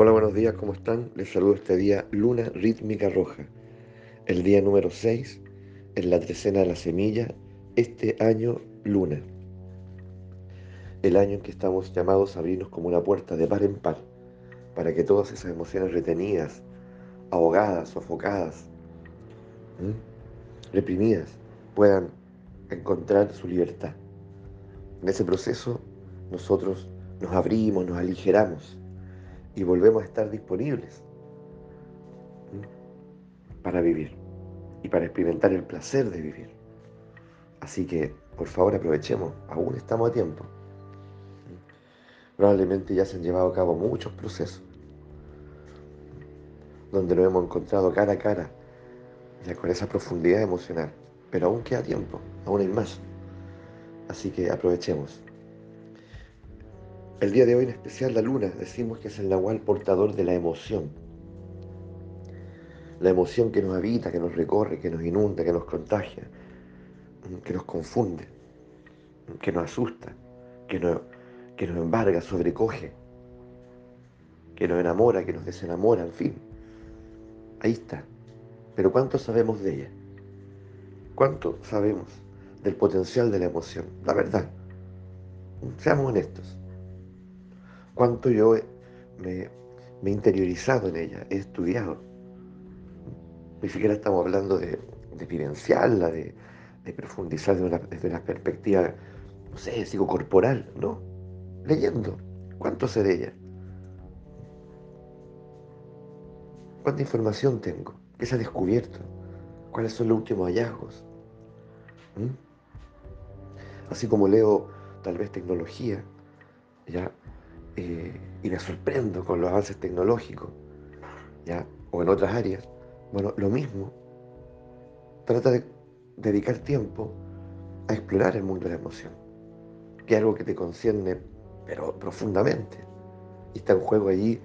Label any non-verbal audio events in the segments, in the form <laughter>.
Hola, buenos días, ¿cómo están? Les saludo este día Luna Rítmica Roja, el día número 6 en la trecena de la semilla, este año Luna, el año en que estamos llamados a abrirnos como una puerta de par en par, para que todas esas emociones retenidas, ahogadas, sofocadas, reprimidas, puedan encontrar su libertad. En ese proceso nosotros nos abrimos, nos aligeramos y volvemos a estar disponibles para vivir y para experimentar el placer de vivir. Así que, por favor, aprovechemos, aún estamos a tiempo. Probablemente ya se han llevado a cabo muchos procesos donde nos hemos encontrado cara a cara, ya con esa profundidad emocional, pero aún queda tiempo, aún hay más. Así que aprovechemos. El día de hoy en especial la luna decimos que es el nahual portador de la emoción. La emoción que nos habita, que nos recorre, que nos inunda, que nos contagia, que nos confunde, que nos asusta, que nos, que nos embarga, sobrecoge, que nos enamora, que nos desenamora, en fin. Ahí está. Pero ¿cuánto sabemos de ella? ¿Cuánto sabemos del potencial de la emoción? La verdad. Seamos honestos cuánto yo me, he interiorizado en ella, he estudiado. Ni siquiera estamos hablando de, de vivenciarla, de, profundizar desde la perspectiva, no sé, psicocorporal, ¿no? Leyendo. ¿Cuánto sé de ella? ¿Cuánta información tengo? ¿Qué se ha descubierto? ¿Cuáles son los últimos hallazgos? ¿Mm? Así como leo tal vez tecnología, ya eh, y me sorprendo con los avances tecnológicos, ¿ya? o en otras áreas, bueno, lo mismo, trata de dedicar tiempo a explorar el mundo de la emoción, que es algo que te concierne, pero profundamente, y está en juego allí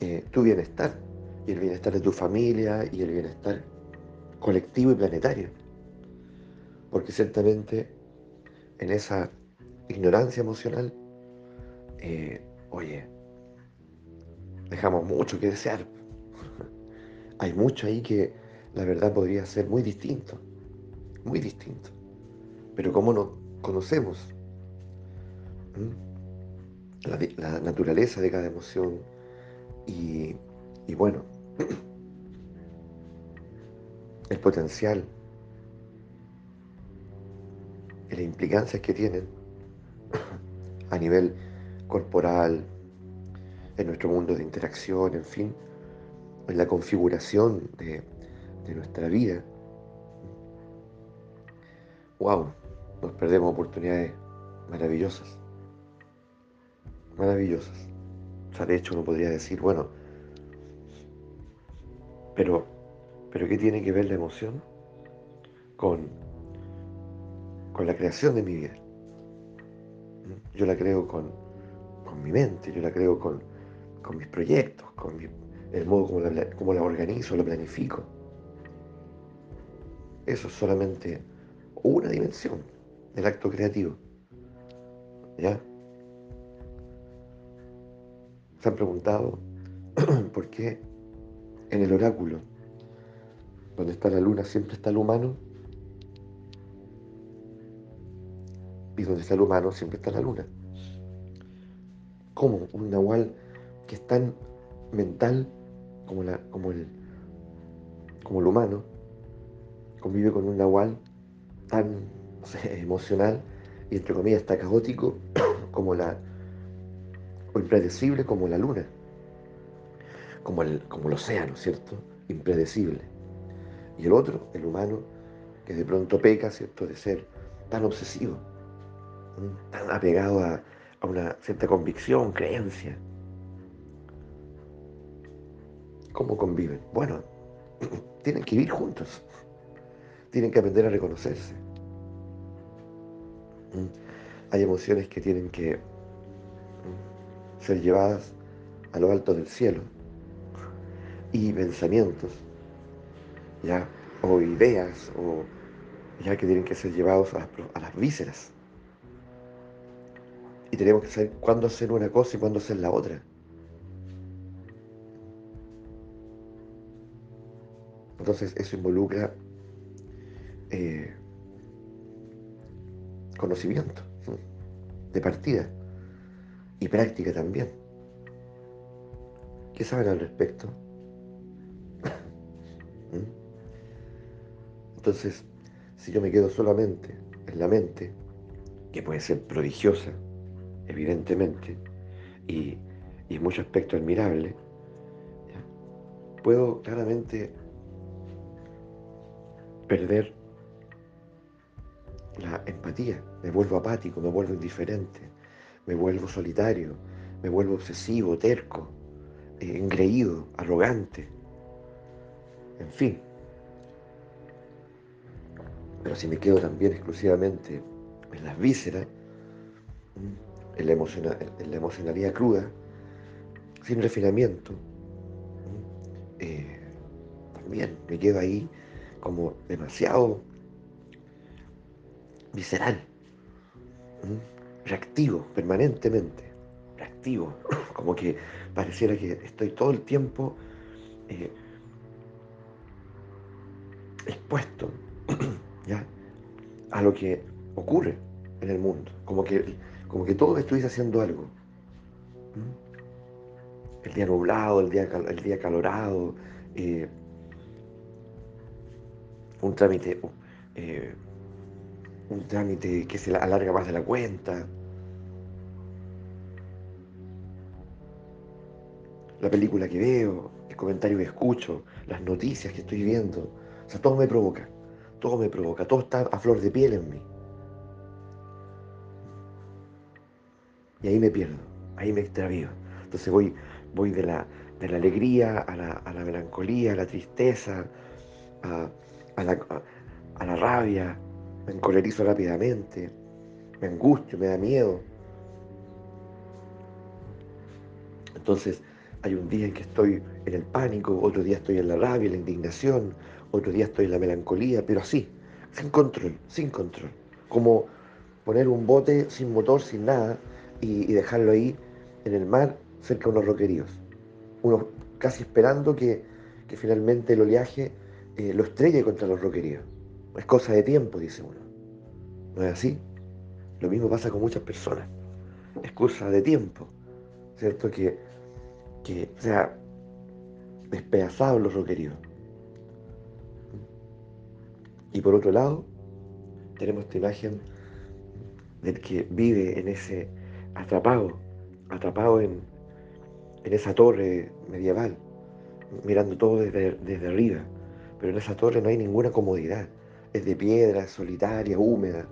eh, tu bienestar, y el bienestar de tu familia, y el bienestar colectivo y planetario, porque ciertamente en esa ignorancia emocional, eh, oye, dejamos mucho que desear. <laughs> Hay mucho ahí que la verdad podría ser muy distinto, muy distinto. Pero como no conocemos la, naturaleza de cada emoción y, y bueno, <clears throat> el potencial las implicancias que tienen <clears throat> a nivel corporal, en nuestro mundo de interacción, en fin, en la configuración de, nuestra vida. ¡Wow! Nos perdemos oportunidades maravillosas. Maravillosas. O sea, de hecho uno podría decir, bueno, pero, pero ¿qué tiene que ver la emoción con, con la creación de mi vida? Yo la creo con, con mi mente, yo la creo con, mis proyectos, con el modo como la, como la organizo, lo planifico. Eso es solamente una dimensión del acto creativo. ¿Ya? ¿Se han preguntado <clears throat> por qué en el oráculo, donde está la luna, siempre está el humano? Y donde está el humano, siempre está la luna. ¿Cómo? Un nahual que es tan mental como, la, como, el, como el humano convive con un nahual tan emocional y entre comillas está caótico <clears throat> como la o impredecible como la luna como el, como océano, ¿cierto? Impredecible. Y el otro, el humano, que de pronto peca, ¿cierto? De ser tan obsesivo, tan apegado a, una cierta convicción, creencia. ¿Cómo conviven? Bueno, <clears throat> tienen que vivir juntos, tienen que aprender a reconocerse. ¿Mm? Hay emociones que tienen que ser llevadas a lo alto del cielo y pensamientos, ya, o ideas, o ya que tienen que ser llevados a las vísceras y tenemos que saber cuándo hacer una cosa y cuándo hacer la otra. Entonces eso involucra eh, conocimiento de partida y práctica también. ¿Qué saben al respecto? ¿Mm? Entonces, si yo me quedo solamente en la mente, que puede ser prodigiosa, evidentemente, y, en muchos aspectos admirable, puedo claramente perder la empatía, me vuelvo apático, me vuelvo indiferente, me vuelvo solitario, me vuelvo obsesivo, terco, eh, engreído, arrogante, en fin. Pero si me quedo también exclusivamente en las vísceras, en la, en la emocionalidad cruda, sin refinamiento, eh, también me quedo ahí como demasiado visceral, reactivo permanentemente, reactivo, <laughs> como que pareciera que estoy todo el tiempo eh, expuesto <clears throat> ¿ya? a lo que ocurre en el mundo, como que, como que todo estuviese haciendo algo. El día nublado, el día, el día calorado, eh, un trámite, eh, un trámite que se alarga más de la cuenta. La película que veo, el comentario que escucho, las noticias que estoy viendo. O sea, todo me provoca. Todo me provoca. Todo está a flor de piel en mí. Y ahí me pierdo. Ahí me extravío. Entonces voy, voy de, la, de la alegría a la, a la melancolía, a la tristeza, a, a la, a la rabia, me encolerizo rápidamente, me angustio, me da miedo. Entonces hay un día en que estoy en el pánico, otro día estoy en la rabia, en la indignación, otro día estoy en la melancolía, pero así, sin control, sin control. Como poner un bote sin motor, sin nada, y, dejarlo ahí en el mar, cerca de unos roqueríos. Uno casi esperando que, finalmente el oleaje eh, lo estrelle contra los roqueríos. Es cosa de tiempo, dice uno. ¿No es así? Lo mismo pasa con muchas personas. Es cosa de tiempo, ¿cierto? Que, que sea despedazados los roqueríos. Y por otro lado, tenemos esta imagen del que vive en ese atrapado, atrapado en, en esa torre medieval, mirando todo desde, desde arriba. Pero en esa torre no hay ninguna comodidad es de piedra, solitaria, húmeda.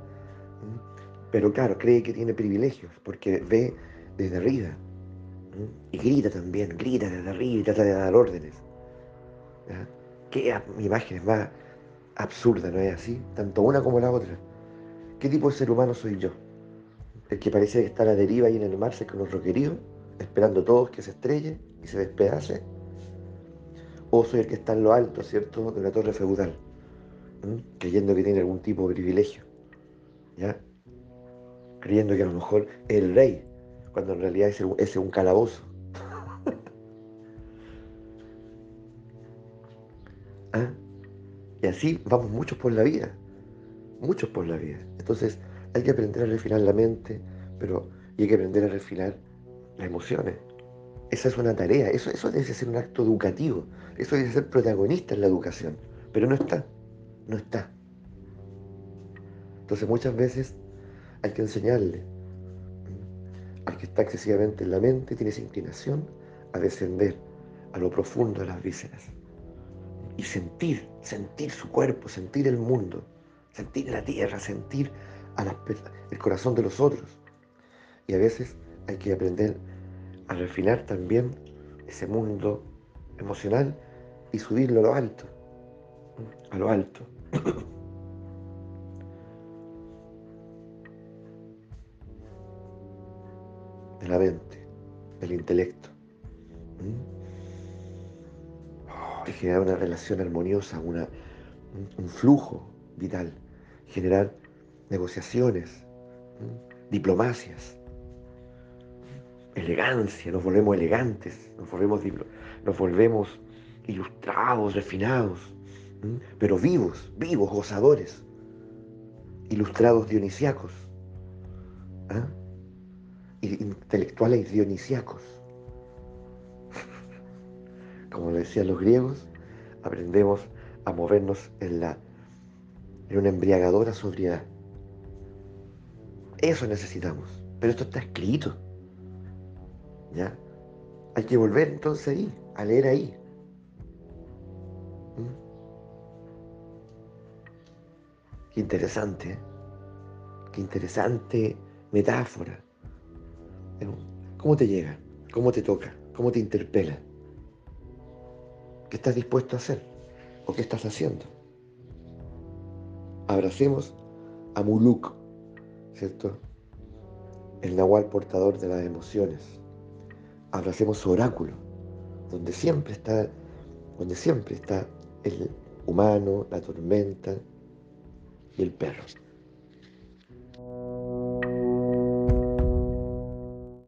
Pero claro, cree que tiene privilegios porque ve desde arriba. Y grita también, grita desde arriba y trata de dar órdenes. ¿Qué imagen es más absurda, no es así? Tanto una como la otra. ¿Qué tipo de ser humano soy yo? El que parece que está a la deriva ahí en el mar, se con los esperando todos que se estrelle y se despedace. O soy el que está en lo alto, ¿cierto?, de una torre feudal creyendo que tiene algún tipo de privilegio, ¿ya? creyendo que a lo mejor es el rey, cuando en realidad ese, es un calabozo. <laughs> ¿Ah? Y así vamos muchos por la vida, muchos por la vida. Entonces hay que aprender a refinar la mente, pero y hay que aprender a refinar las emociones. Esa es una tarea, eso, eso debe ser un acto educativo, eso debe ser protagonista en la educación, pero no está no está. Entonces muchas veces hay que enseñarle al que está excesivamente en la mente, tiene esa inclinación a descender a lo profundo de las vísceras y sentir, sentir su cuerpo, sentir el mundo, sentir la tierra, sentir el corazón de los otros. Y a veces hay que aprender a refinar también ese mundo emocional y subirlo a lo alto, a lo alto. <coughs> de la mente, del intelecto. ¿Mm? generar una relación armoniosa, una, un, flujo vital, generar negociaciones, diplomacias, elegancia, nos volvemos elegantes, nos volvemos, volvemos ilustrados, refinados, pero vivos, vivos, gozadores, ilustrados dionisiacos, ¿ah? intelectuales dionisiacos. <laughs> Como decían los griegos, aprendemos a movernos en, la, en una embriagadora sobriedad. Eso necesitamos. Pero esto está escrito. ¿Ya? Hay que volver entonces ahí, a leer ahí. ¿Mm? Qué interesante, ¿eh? qué interesante metáfora. ¿Cómo te llega? ¿Cómo te toca? ¿Cómo te interpela? ¿Qué estás dispuesto a hacer? ¿O qué estás haciendo? Abracemos a Muluk, ¿cierto? El nahual portador de las emociones. Abracemos su oráculo, donde siempre está, donde siempre está el humano, la tormenta y el perro.